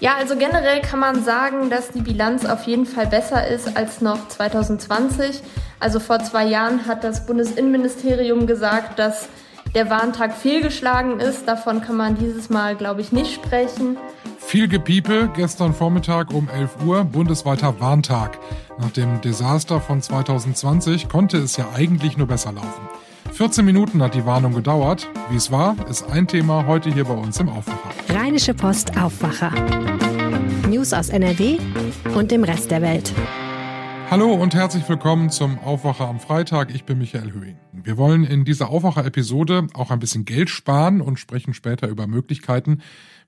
Ja, also generell kann man sagen, dass die Bilanz auf jeden Fall besser ist als noch 2020. Also vor zwei Jahren hat das Bundesinnenministerium gesagt, dass der Warntag fehlgeschlagen ist. Davon kann man dieses Mal, glaube ich, nicht sprechen. Viel Gepiepe gestern Vormittag um 11 Uhr, bundesweiter Warntag. Nach dem Desaster von 2020 konnte es ja eigentlich nur besser laufen. 14 Minuten hat die Warnung gedauert. Wie es war, ist ein Thema heute hier bei uns im Aufwacher. Rheinische Post Aufwacher. News aus NRW und dem Rest der Welt. Hallo und herzlich willkommen zum Aufwacher am Freitag. Ich bin Michael Höhing. Wir wollen in dieser Aufwacher-Episode auch ein bisschen Geld sparen und sprechen später über Möglichkeiten,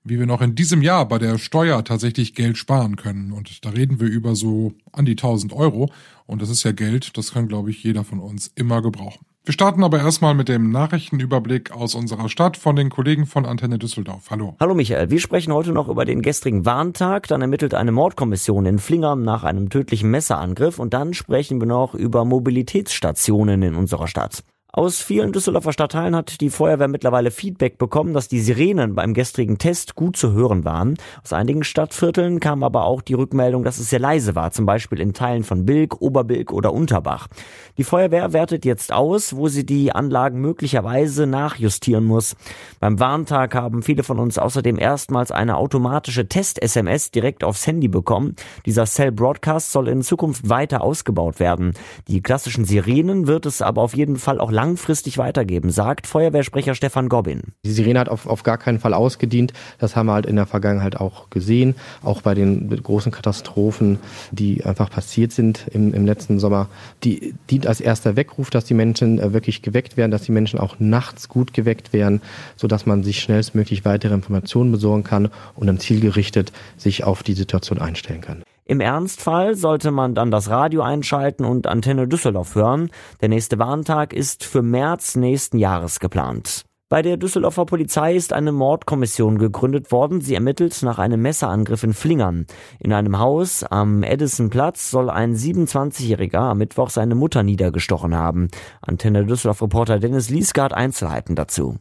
wie wir noch in diesem Jahr bei der Steuer tatsächlich Geld sparen können. Und da reden wir über so an die 1000 Euro. Und das ist ja Geld, das kann, glaube ich, jeder von uns immer gebrauchen. Wir starten aber erstmal mit dem Nachrichtenüberblick aus unserer Stadt von den Kollegen von Antenne Düsseldorf. Hallo. Hallo Michael, wir sprechen heute noch über den gestrigen Warntag. Dann ermittelt eine Mordkommission in Flingern nach einem tödlichen Messerangriff und dann sprechen wir noch über Mobilitätsstationen in unserer Stadt. Aus vielen Düsseldorfer Stadtteilen hat die Feuerwehr mittlerweile Feedback bekommen, dass die Sirenen beim gestrigen Test gut zu hören waren. Aus einigen Stadtvierteln kam aber auch die Rückmeldung, dass es sehr leise war, zum Beispiel in Teilen von Bilk, Oberbilk oder Unterbach. Die Feuerwehr wertet jetzt aus, wo sie die Anlagen möglicherweise nachjustieren muss. Beim Warntag haben viele von uns außerdem erstmals eine automatische Test-SMS direkt aufs Handy bekommen. Dieser Cell Broadcast soll in Zukunft weiter ausgebaut werden. Die klassischen Sirenen wird es aber auf jeden Fall auch langfristig weitergeben, sagt Feuerwehrsprecher Stefan Gobbin. Die Sirene hat auf, auf gar keinen Fall ausgedient. Das haben wir halt in der Vergangenheit auch gesehen. Auch bei den großen Katastrophen, die einfach passiert sind im, im letzten Sommer. Die dient als erster Weckruf, dass die Menschen äh, wirklich geweckt werden, dass die Menschen auch nachts gut geweckt werden, sodass man sich schnellstmöglich weitere Informationen besorgen kann und dann zielgerichtet sich auf die Situation einstellen kann. Im Ernstfall sollte man dann das Radio einschalten und Antenne Düsseldorf hören. Der nächste Warntag ist für März nächsten Jahres geplant. Bei der Düsseldorfer Polizei ist eine Mordkommission gegründet worden. Sie ermittelt nach einem Messerangriff in Flingern. In einem Haus am Edisonplatz soll ein 27-Jähriger am Mittwoch seine Mutter niedergestochen haben. Antenne Düsseldorf Reporter Dennis hat Einzelheiten dazu.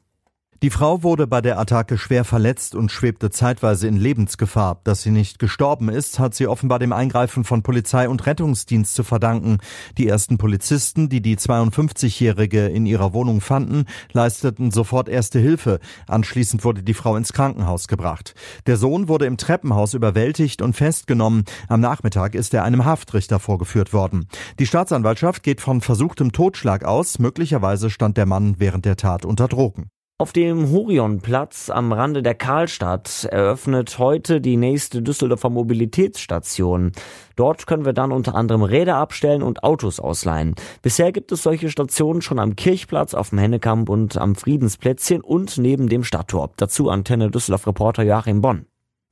Die Frau wurde bei der Attacke schwer verletzt und schwebte zeitweise in Lebensgefahr. Dass sie nicht gestorben ist, hat sie offenbar dem Eingreifen von Polizei und Rettungsdienst zu verdanken. Die ersten Polizisten, die die 52-Jährige in ihrer Wohnung fanden, leisteten sofort erste Hilfe. Anschließend wurde die Frau ins Krankenhaus gebracht. Der Sohn wurde im Treppenhaus überwältigt und festgenommen. Am Nachmittag ist er einem Haftrichter vorgeführt worden. Die Staatsanwaltschaft geht von versuchtem Totschlag aus. Möglicherweise stand der Mann während der Tat unter Drogen. Auf dem Horionplatz am Rande der Karlstadt eröffnet heute die nächste Düsseldorfer Mobilitätsstation. Dort können wir dann unter anderem Räder abstellen und Autos ausleihen. Bisher gibt es solche Stationen schon am Kirchplatz, auf dem Hennekamp und am Friedensplätzchen und neben dem Stadttor. Dazu Antenne Düsseldorf Reporter Joachim Bonn.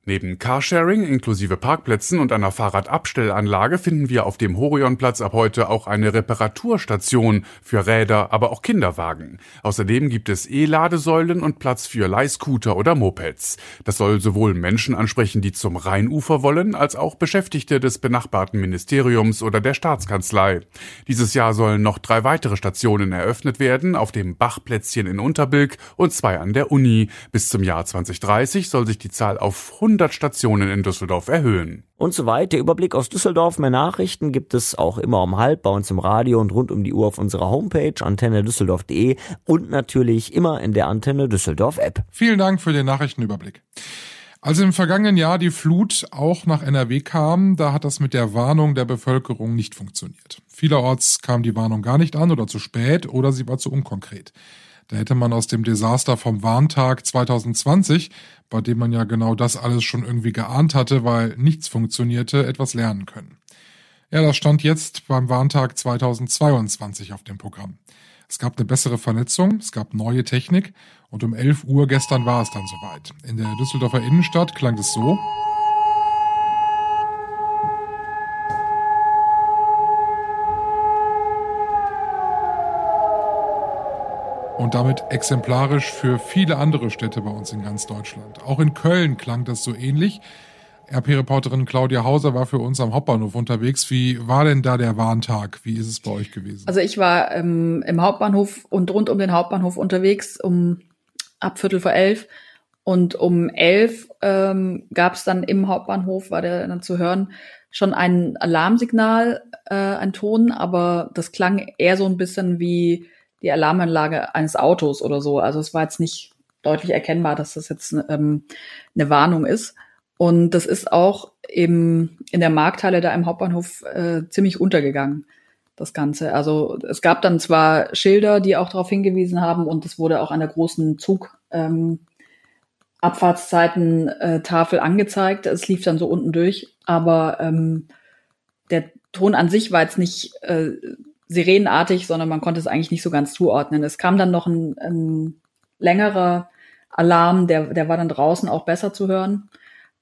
Neben Carsharing inklusive Parkplätzen und einer Fahrradabstellanlage finden wir auf dem Horionplatz ab heute auch eine Reparaturstation für Räder, aber auch Kinderwagen. Außerdem gibt es E-Ladesäulen und Platz für Leihscooter oder Mopeds. Das soll sowohl Menschen ansprechen, die zum Rheinufer wollen, als auch Beschäftigte des benachbarten Ministeriums oder der Staatskanzlei. Dieses Jahr sollen noch drei weitere Stationen eröffnet werden, auf dem Bachplätzchen in Unterbilk und zwei an der Uni. Bis zum Jahr 2030 soll sich die Zahl auf 100 100 Stationen in Düsseldorf erhöhen. Und soweit der Überblick aus Düsseldorf. Mehr Nachrichten gibt es auch immer um halb bei uns im Radio und rund um die Uhr auf unserer Homepage antennedüsseldorf.de und natürlich immer in der Antenne Düsseldorf App. Vielen Dank für den Nachrichtenüberblick. Als im vergangenen Jahr die Flut auch nach NRW kam, da hat das mit der Warnung der Bevölkerung nicht funktioniert. Vielerorts kam die Warnung gar nicht an oder zu spät oder sie war zu unkonkret. Da hätte man aus dem Desaster vom Warntag 2020, bei dem man ja genau das alles schon irgendwie geahnt hatte, weil nichts funktionierte, etwas lernen können. Ja, das stand jetzt beim Warntag 2022 auf dem Programm. Es gab eine bessere Vernetzung, es gab neue Technik und um 11 Uhr gestern war es dann soweit. In der Düsseldorfer Innenstadt klang es so. Und damit exemplarisch für viele andere Städte bei uns in ganz Deutschland. Auch in Köln klang das so ähnlich. RP-Reporterin Claudia Hauser war für uns am Hauptbahnhof unterwegs. Wie war denn da der Warntag? Wie ist es bei euch gewesen? Also ich war ähm, im Hauptbahnhof und rund um den Hauptbahnhof unterwegs um ab Viertel vor elf Und um elf ähm, gab es dann im Hauptbahnhof, war der dann zu hören, schon ein Alarmsignal, äh, ein Ton, aber das klang eher so ein bisschen wie die Alarmanlage eines Autos oder so. Also es war jetzt nicht deutlich erkennbar, dass das jetzt ähm, eine Warnung ist. Und das ist auch im, in der Markthalle da im Hauptbahnhof äh, ziemlich untergegangen, das Ganze. Also es gab dann zwar Schilder, die auch darauf hingewiesen haben und es wurde auch an der großen Zug ähm, Abfahrtszeiten äh, Tafel angezeigt. Es lief dann so unten durch, aber ähm, der Ton an sich war jetzt nicht äh, sirenenartig, sondern man konnte es eigentlich nicht so ganz zuordnen. Es kam dann noch ein, ein längerer Alarm, der, der war dann draußen auch besser zu hören.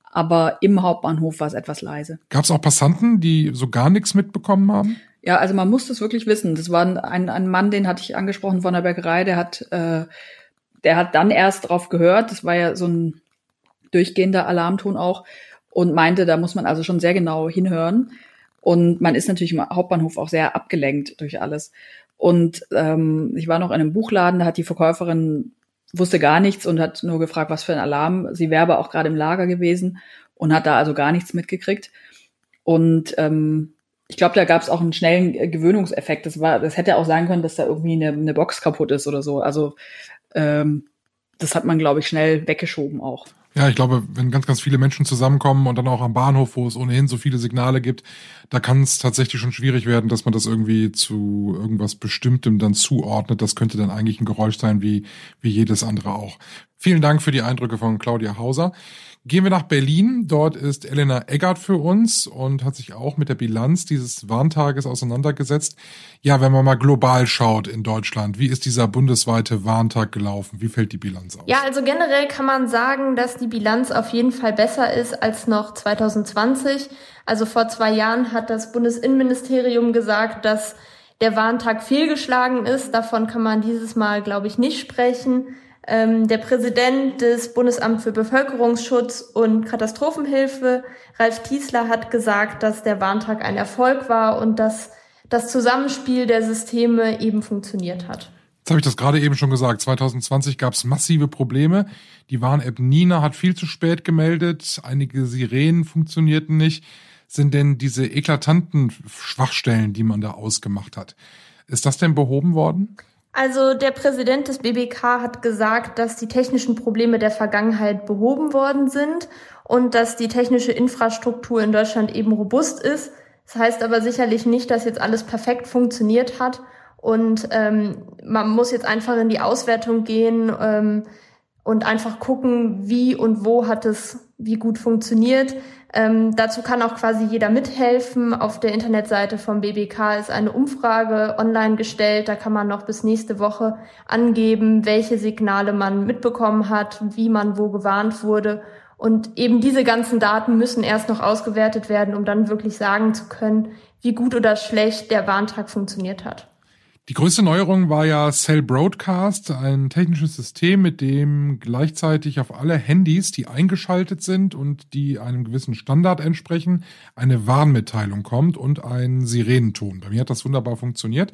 Aber im Hauptbahnhof war es etwas leise. Gab es auch Passanten, die so gar nichts mitbekommen haben? Ja, also man muss das wirklich wissen. Das war ein, ein Mann, den hatte ich angesprochen von der Bäckerei, der hat, äh, der hat dann erst drauf gehört. Das war ja so ein durchgehender Alarmton auch und meinte, da muss man also schon sehr genau hinhören. Und man ist natürlich im Hauptbahnhof auch sehr abgelenkt durch alles. Und ähm, ich war noch in einem Buchladen, da hat die Verkäuferin wusste gar nichts und hat nur gefragt, was für ein Alarm. Sie wäre aber auch gerade im Lager gewesen und hat da also gar nichts mitgekriegt. Und ähm, ich glaube, da gab es auch einen schnellen Gewöhnungseffekt. Das war, das hätte auch sein können, dass da irgendwie eine, eine Box kaputt ist oder so. Also ähm, das hat man, glaube ich, schnell weggeschoben auch. Ja, ich glaube, wenn ganz, ganz viele Menschen zusammenkommen und dann auch am Bahnhof, wo es ohnehin so viele Signale gibt, da kann es tatsächlich schon schwierig werden, dass man das irgendwie zu irgendwas Bestimmtem dann zuordnet. Das könnte dann eigentlich ein Geräusch sein, wie, wie jedes andere auch. Vielen Dank für die Eindrücke von Claudia Hauser. Gehen wir nach Berlin. Dort ist Elena Eggert für uns und hat sich auch mit der Bilanz dieses Warntages auseinandergesetzt. Ja, wenn man mal global schaut in Deutschland, wie ist dieser bundesweite Warntag gelaufen? Wie fällt die Bilanz aus? Ja, also generell kann man sagen, dass die Bilanz auf jeden Fall besser ist als noch 2020. Also vor zwei Jahren hat das Bundesinnenministerium gesagt, dass der Warntag fehlgeschlagen ist. Davon kann man dieses Mal, glaube ich, nicht sprechen. Ähm, der Präsident des Bundesamts für Bevölkerungsschutz und Katastrophenhilfe, Ralf Tiesler, hat gesagt, dass der Warntag ein Erfolg war und dass das Zusammenspiel der Systeme eben funktioniert hat. Jetzt habe ich das gerade eben schon gesagt. 2020 gab es massive Probleme. Die Warn-App Nina hat viel zu spät gemeldet. Einige Sirenen funktionierten nicht. Sind denn diese eklatanten Schwachstellen, die man da ausgemacht hat, ist das denn behoben worden? Also der Präsident des BBK hat gesagt, dass die technischen Probleme der Vergangenheit behoben worden sind und dass die technische Infrastruktur in Deutschland eben robust ist. Das heißt aber sicherlich nicht, dass jetzt alles perfekt funktioniert hat. Und ähm, man muss jetzt einfach in die Auswertung gehen ähm, und einfach gucken, wie und wo hat es wie gut funktioniert. Ähm, dazu kann auch quasi jeder mithelfen. Auf der Internetseite vom BBK ist eine Umfrage online gestellt. Da kann man noch bis nächste Woche angeben, welche Signale man mitbekommen hat, wie man wo gewarnt wurde. Und eben diese ganzen Daten müssen erst noch ausgewertet werden, um dann wirklich sagen zu können, wie gut oder schlecht der Warntag funktioniert hat. Die größte Neuerung war ja Cell Broadcast, ein technisches System, mit dem gleichzeitig auf alle Handys, die eingeschaltet sind und die einem gewissen Standard entsprechen, eine Warnmitteilung kommt und ein Sirenenton. Bei mir hat das wunderbar funktioniert.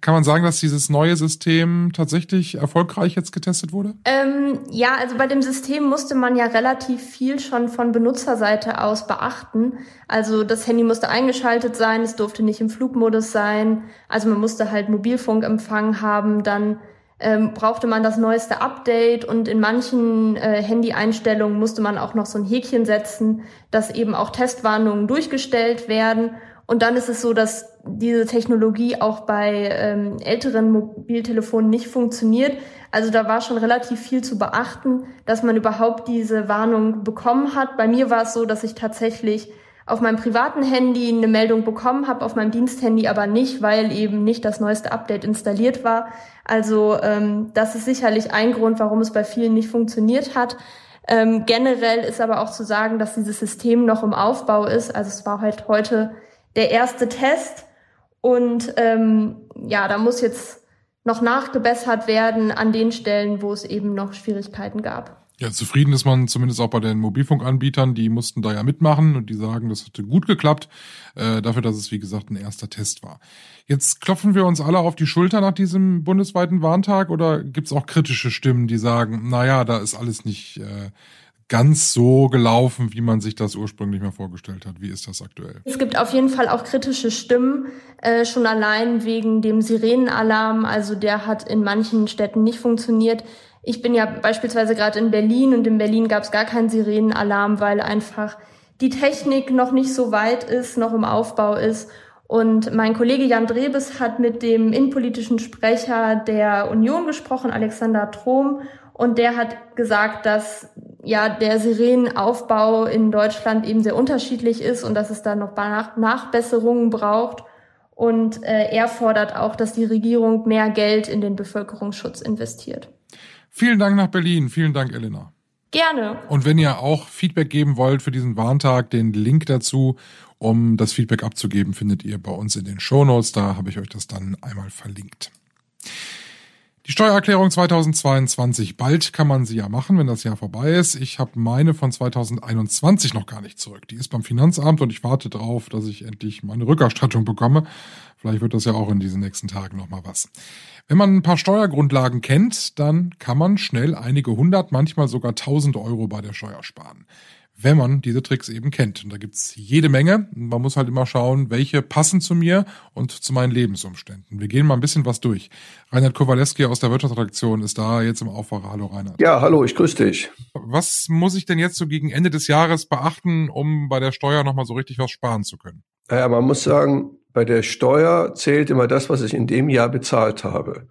Kann man sagen, dass dieses neue System tatsächlich erfolgreich jetzt getestet wurde? Ähm, ja, also bei dem System musste man ja relativ viel schon von Benutzerseite aus beachten. Also das Handy musste eingeschaltet sein, es durfte nicht im Flugmodus sein. Also man musste halt Mobilfunkempfang haben, dann ähm, brauchte man das neueste Update und in manchen äh, Handy-Einstellungen musste man auch noch so ein Häkchen setzen, dass eben auch Testwarnungen durchgestellt werden. Und dann ist es so, dass diese Technologie auch bei ähm, älteren Mobiltelefonen nicht funktioniert. Also da war schon relativ viel zu beachten, dass man überhaupt diese Warnung bekommen hat. Bei mir war es so, dass ich tatsächlich auf meinem privaten Handy eine Meldung bekommen habe, auf meinem Diensthandy aber nicht, weil eben nicht das neueste Update installiert war. Also ähm, das ist sicherlich ein Grund, warum es bei vielen nicht funktioniert hat. Ähm, generell ist aber auch zu sagen, dass dieses System noch im Aufbau ist. Also es war halt heute der erste Test und ähm, ja, da muss jetzt noch nachgebessert werden an den Stellen, wo es eben noch Schwierigkeiten gab. Ja, zufrieden ist man zumindest auch bei den Mobilfunkanbietern, die mussten da ja mitmachen und die sagen, das hatte gut geklappt, äh, dafür, dass es wie gesagt ein erster Test war. Jetzt klopfen wir uns alle auf die Schulter nach diesem bundesweiten Warntag oder gibt's auch kritische Stimmen, die sagen, naja, da ist alles nicht äh, ganz so gelaufen, wie man sich das ursprünglich mal vorgestellt hat. Wie ist das aktuell? Es gibt auf jeden Fall auch kritische Stimmen, äh, schon allein wegen dem Sirenenalarm. Also der hat in manchen Städten nicht funktioniert. Ich bin ja beispielsweise gerade in Berlin und in Berlin gab es gar keinen Sirenenalarm, weil einfach die Technik noch nicht so weit ist, noch im Aufbau ist. Und mein Kollege Jan Drebes hat mit dem innenpolitischen Sprecher der Union gesprochen, Alexander Trom, und der hat gesagt, dass ja der Sirenenaufbau in Deutschland eben sehr unterschiedlich ist und dass es da noch Nach Nachbesserungen braucht. Und äh, er fordert auch, dass die Regierung mehr Geld in den Bevölkerungsschutz investiert. Vielen Dank nach Berlin. Vielen Dank, Elena. Gerne. Und wenn ihr auch Feedback geben wollt für diesen Warntag, den Link dazu, um das Feedback abzugeben, findet ihr bei uns in den Shownotes. Da habe ich euch das dann einmal verlinkt. Die Steuererklärung 2022, bald kann man sie ja machen, wenn das Jahr vorbei ist. Ich habe meine von 2021 noch gar nicht zurück. Die ist beim Finanzamt und ich warte drauf, dass ich endlich meine Rückerstattung bekomme. Vielleicht wird das ja auch in diesen nächsten Tagen noch mal was. Wenn man ein paar Steuergrundlagen kennt, dann kann man schnell einige hundert, manchmal sogar tausend Euro bei der Steuer sparen wenn man diese Tricks eben kennt. Und da gibt's jede Menge. Man muss halt immer schauen, welche passen zu mir und zu meinen Lebensumständen. Wir gehen mal ein bisschen was durch. Reinhard Kowaleski aus der Wirtschaftsredaktion ist da jetzt im Aufwacher. Hallo Reinhard. Ja, hallo, ich grüße dich. Was muss ich denn jetzt so gegen Ende des Jahres beachten, um bei der Steuer nochmal so richtig was sparen zu können? Naja, man muss sagen, bei der Steuer zählt immer das, was ich in dem Jahr bezahlt habe.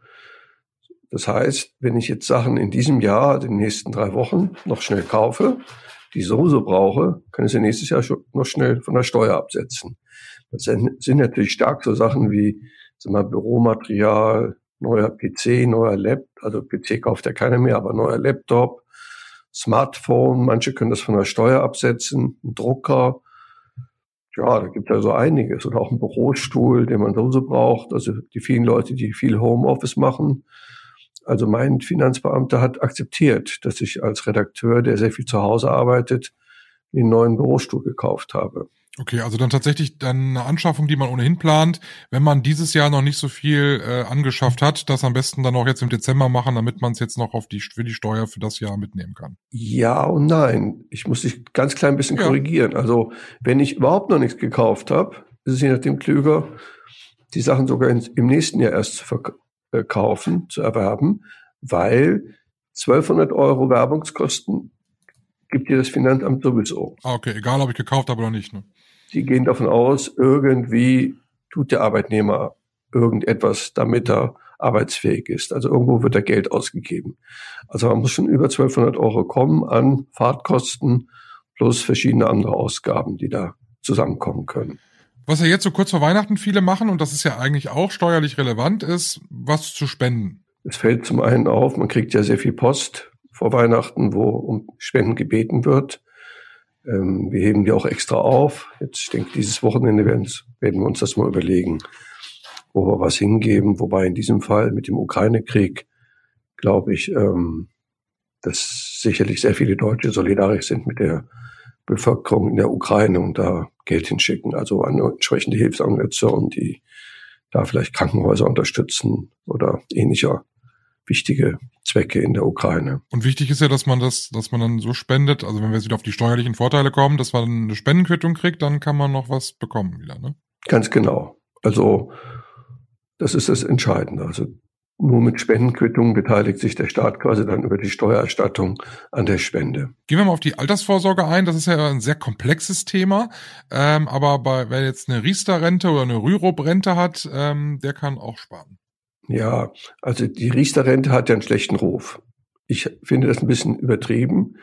Das heißt, wenn ich jetzt Sachen in diesem Jahr, den nächsten drei Wochen, noch schnell kaufe, die ich sowieso brauche, kann ich sie nächstes Jahr schon noch schnell von der Steuer absetzen. Das sind natürlich stark so Sachen wie sag mal, Büromaterial, neuer PC, neuer Laptop, also PC kauft ja keiner mehr, aber neuer Laptop, Smartphone, manche können das von der Steuer absetzen, ein Drucker, ja, da gibt es also einiges. Oder auch ein Bürostuhl, den man sowieso braucht. Also die vielen Leute, die viel Homeoffice machen, also mein Finanzbeamter hat akzeptiert, dass ich als Redakteur, der sehr viel zu Hause arbeitet, einen neuen Bürostuhl gekauft habe. Okay, also dann tatsächlich dann eine Anschaffung, die man ohnehin plant, wenn man dieses Jahr noch nicht so viel äh, angeschafft hat, das am besten dann auch jetzt im Dezember machen, damit man es jetzt noch auf die für die Steuer für das Jahr mitnehmen kann. Ja und nein. Ich muss dich ganz klein bisschen ja. korrigieren. Also wenn ich überhaupt noch nichts gekauft habe, ist es je nachdem klüger, die Sachen sogar in, im nächsten Jahr erst zu äh, kaufen, zu erwerben, weil 1200 Euro Werbungskosten gibt dir das Finanzamt sowieso. Ah, okay, egal ob ich gekauft habe oder nicht. Ne? Sie gehen davon aus, irgendwie tut der Arbeitnehmer irgendetwas, damit er arbeitsfähig ist. Also irgendwo wird da Geld ausgegeben. Also man muss schon über 1200 Euro kommen an Fahrtkosten plus verschiedene andere Ausgaben, die da zusammenkommen können. Was ja jetzt so kurz vor Weihnachten viele machen, und das ist ja eigentlich auch steuerlich relevant, ist, was zu spenden. Es fällt zum einen auf, man kriegt ja sehr viel Post vor Weihnachten, wo um Spenden gebeten wird. Ähm, wir heben die auch extra auf. Jetzt, ich denke, dieses Wochenende werden, werden wir uns das mal überlegen, wo wir was hingeben. Wobei in diesem Fall mit dem Ukraine-Krieg, glaube ich, ähm, dass sicherlich sehr viele Deutsche solidarisch sind mit der Bevölkerung in der Ukraine und da Geld hinschicken, also an entsprechende Hilfsorganisationen, die da vielleicht Krankenhäuser unterstützen oder ähnlicher wichtige Zwecke in der Ukraine. Und wichtig ist ja, dass man das, dass man dann so spendet, also wenn wir jetzt wieder auf die steuerlichen Vorteile kommen, dass man eine Spendenquittung kriegt, dann kann man noch was bekommen wieder, ne? Ganz genau. Also das ist das Entscheidende. Also nur mit Spendenquittungen beteiligt sich der Staat quasi dann über die Steuererstattung an der Spende. Gehen wir mal auf die Altersvorsorge ein. Das ist ja ein sehr komplexes Thema. Ähm, aber bei, wer jetzt eine Riester-Rente oder eine Rürup-Rente hat, ähm, der kann auch sparen. Ja, also die Riester-Rente hat ja einen schlechten Ruf. Ich finde das ein bisschen übertrieben.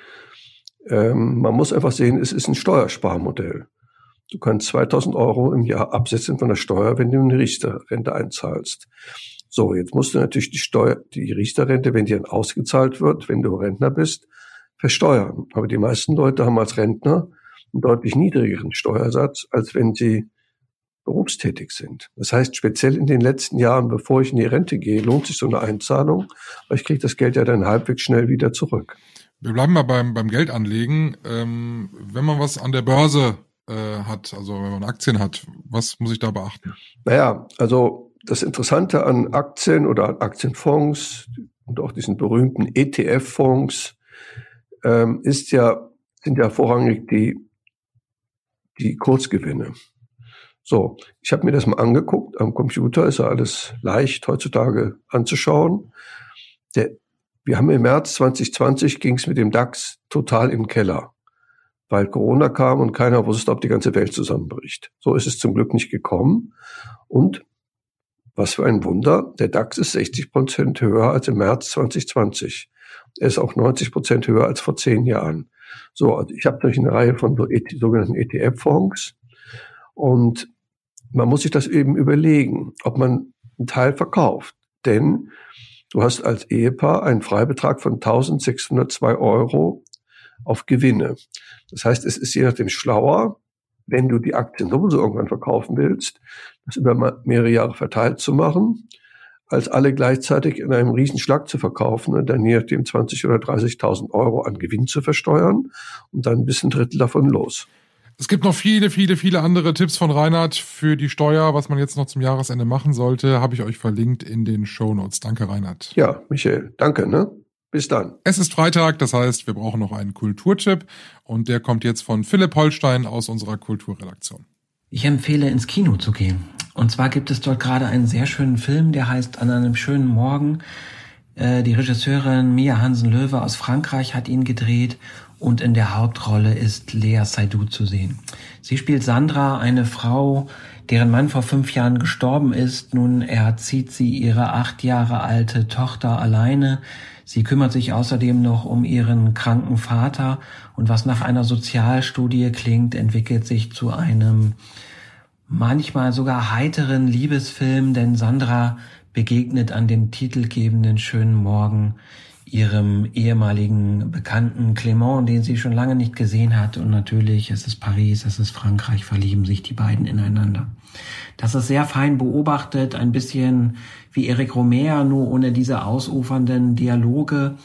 Ähm, man muss einfach sehen, es ist ein Steuersparmodell. Du kannst 2000 Euro im Jahr absetzen von der Steuer, wenn du eine Riester-Rente einzahlst. So, jetzt musst du natürlich die Steuer, die Riester-Rente, wenn die dann ausgezahlt wird, wenn du Rentner bist, versteuern. Aber die meisten Leute haben als Rentner einen deutlich niedrigeren Steuersatz, als wenn sie berufstätig sind. Das heißt, speziell in den letzten Jahren, bevor ich in die Rente gehe, lohnt sich so eine Einzahlung, weil ich kriege das Geld ja dann halbwegs schnell wieder zurück. Wir bleiben mal beim, beim Geldanlegen. Ähm, wenn man was an der Börse äh, hat, also wenn man Aktien hat, was muss ich da beachten? Naja, also das Interessante an Aktien oder an Aktienfonds und auch diesen berühmten ETF-Fonds ähm, ist ja, sind ja vorrangig die, die Kurzgewinne. So, ich habe mir das mal angeguckt. Am Computer ist ja alles leicht heutzutage anzuschauen. Der, wir haben im März 2020 ging es mit dem DAX total im Keller, weil Corona kam und keiner wusste, ob die ganze Welt zusammenbricht. So ist es zum Glück nicht gekommen. Und was für ein Wunder, der DAX ist 60 Prozent höher als im März 2020. Er ist auch 90 Prozent höher als vor zehn Jahren. So, also ich habe durch eine Reihe von e sogenannten ETF-Fonds und man muss sich das eben überlegen, ob man einen Teil verkauft. Denn du hast als Ehepaar einen Freibetrag von 1602 Euro auf Gewinne. Das heißt, es ist je nachdem schlauer, wenn du die Aktien sowieso irgendwann verkaufen willst, das über mehrere Jahre verteilt zu machen, als alle gleichzeitig in einem Riesenschlag zu verkaufen und dann je nachdem 20 oder 30.000 Euro an Gewinn zu versteuern und dann bis ein Drittel davon los. Es gibt noch viele, viele, viele andere Tipps von Reinhard für die Steuer, was man jetzt noch zum Jahresende machen sollte, habe ich euch verlinkt in den Show Notes. Danke, Reinhard. Ja, Michael, danke, ne? Bis dann. Es ist Freitag, das heißt, wir brauchen noch einen Kulturtipp und der kommt jetzt von Philipp Holstein aus unserer Kulturredaktion. Ich empfehle ins Kino zu gehen. Und zwar gibt es dort gerade einen sehr schönen Film, der heißt An einem schönen Morgen. Äh, die Regisseurin Mia Hansen-Löwe aus Frankreich hat ihn gedreht und in der Hauptrolle ist Lea Seydoux zu sehen. Sie spielt Sandra, eine Frau, deren Mann vor fünf Jahren gestorben ist. Nun erzieht sie ihre acht Jahre alte Tochter alleine. Sie kümmert sich außerdem noch um ihren kranken Vater und was nach einer Sozialstudie klingt, entwickelt sich zu einem manchmal sogar heiteren Liebesfilm, denn Sandra begegnet an dem titelgebenden schönen Morgen ihrem ehemaligen Bekannten Clement, den sie schon lange nicht gesehen hat. Und natürlich, es ist Paris, es ist Frankreich, verlieben sich die beiden ineinander. Das ist sehr fein beobachtet, ein bisschen wie Eric Romer, nur ohne diese ausufernden Dialoge.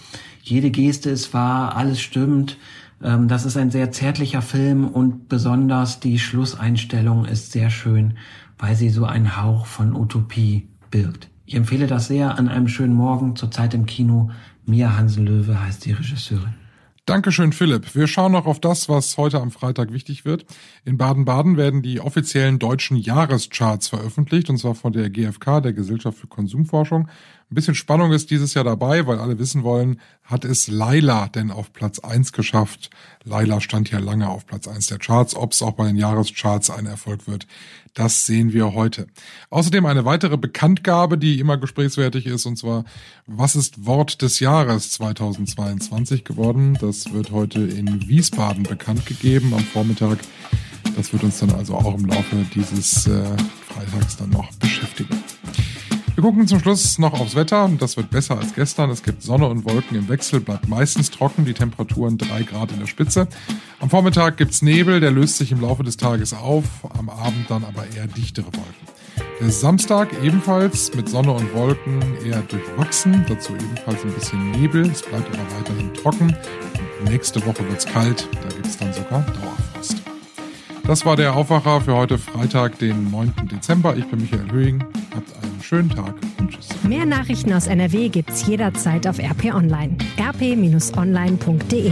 Jede Geste ist wahr, alles stimmt. Ähm, das ist ein sehr zärtlicher Film und besonders die Schlusseinstellung ist sehr schön, weil sie so einen Hauch von Utopie birgt. Ich empfehle das sehr an einem schönen Morgen zur Zeit im Kino. Mia Hansen-Löwe heißt die Regisseurin. Dankeschön, Philipp. Wir schauen noch auf das, was heute am Freitag wichtig wird. In Baden-Baden werden die offiziellen deutschen Jahrescharts veröffentlicht, und zwar von der GfK, der Gesellschaft für Konsumforschung. Ein bisschen Spannung ist dieses Jahr dabei, weil alle wissen wollen, hat es Laila denn auf Platz eins geschafft? Laila stand ja lange auf Platz eins der Charts. Ob es auch bei den Jahrescharts ein Erfolg wird, das sehen wir heute. Außerdem eine weitere Bekanntgabe, die immer gesprächswertig ist, und zwar, was ist Wort des Jahres 2022 geworden? Das wird heute in Wiesbaden bekannt gegeben am Vormittag. Das wird uns dann also auch im Laufe dieses äh, Freitags dann noch beschäftigen. Wir gucken zum Schluss noch aufs Wetter. Das wird besser als gestern. Es gibt Sonne und Wolken im Wechsel, bleibt meistens trocken, die Temperaturen drei Grad in der Spitze. Am Vormittag gibt's Nebel, der löst sich im Laufe des Tages auf, am Abend dann aber eher dichtere Wolken. Der Samstag ebenfalls mit Sonne und Wolken eher durchwachsen, dazu ebenfalls ein bisschen Nebel. Es bleibt aber weiterhin trocken. Und nächste Woche wird's kalt, da gibt's dann sogar Dauerfrost. Das war der Aufwacher für heute Freitag, den 9. Dezember. Ich bin Michael Höhing. Schönen Tag und tschüss. Mehr Nachrichten aus NRW gibt's jederzeit auf RP Online. rp-online.de